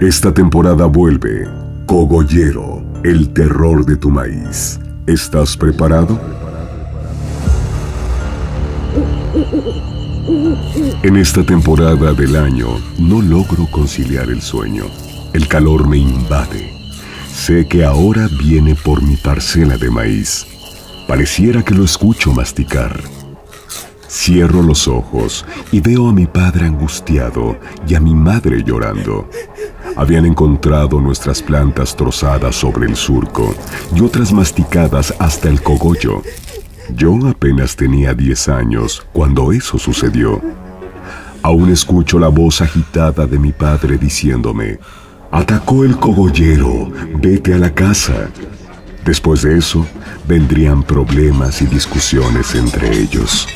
Esta temporada vuelve Cogollero, el terror de tu maíz. ¿Estás preparado? En esta temporada del año no logro conciliar el sueño. El calor me invade. Sé que ahora viene por mi parcela de maíz. Pareciera que lo escucho masticar. Cierro los ojos y veo a mi padre angustiado y a mi madre llorando. Habían encontrado nuestras plantas trozadas sobre el surco y otras masticadas hasta el cogollo. Yo apenas tenía 10 años cuando eso sucedió. Aún escucho la voz agitada de mi padre diciéndome, Atacó el cogollero, vete a la casa. Después de eso, vendrían problemas y discusiones entre ellos.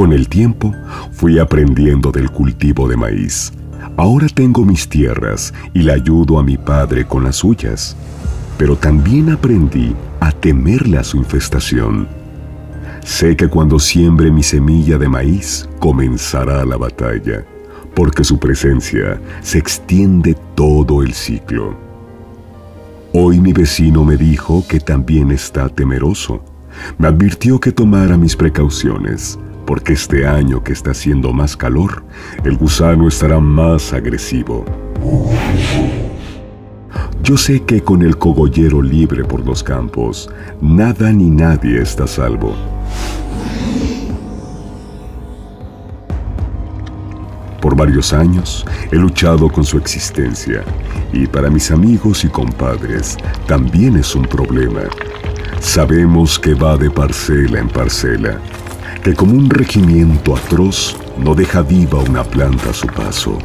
Con el tiempo fui aprendiendo del cultivo de maíz. Ahora tengo mis tierras y le ayudo a mi padre con las suyas. Pero también aprendí a temerle a su infestación. Sé que cuando siembre mi semilla de maíz comenzará la batalla, porque su presencia se extiende todo el ciclo. Hoy mi vecino me dijo que también está temeroso. Me advirtió que tomara mis precauciones porque este año que está haciendo más calor, el gusano estará más agresivo. Yo sé que con el cogollero libre por los campos, nada ni nadie está salvo. Por varios años he luchado con su existencia y para mis amigos y compadres también es un problema. Sabemos que va de parcela en parcela que como un regimiento atroz no deja viva una planta a su paso.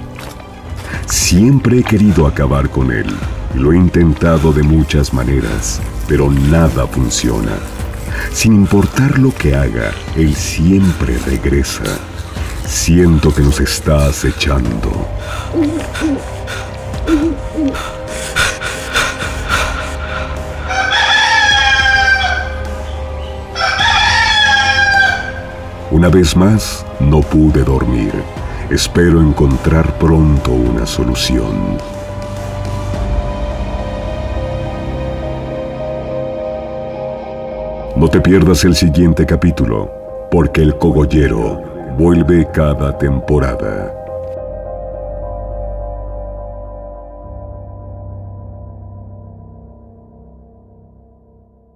Siempre he querido acabar con él lo he intentado de muchas maneras, pero nada funciona. Sin importar lo que haga, él siempre regresa. Siento que nos está acechando. Una vez más, no pude dormir. Espero encontrar pronto una solución. No te pierdas el siguiente capítulo, porque el cogollero vuelve cada temporada.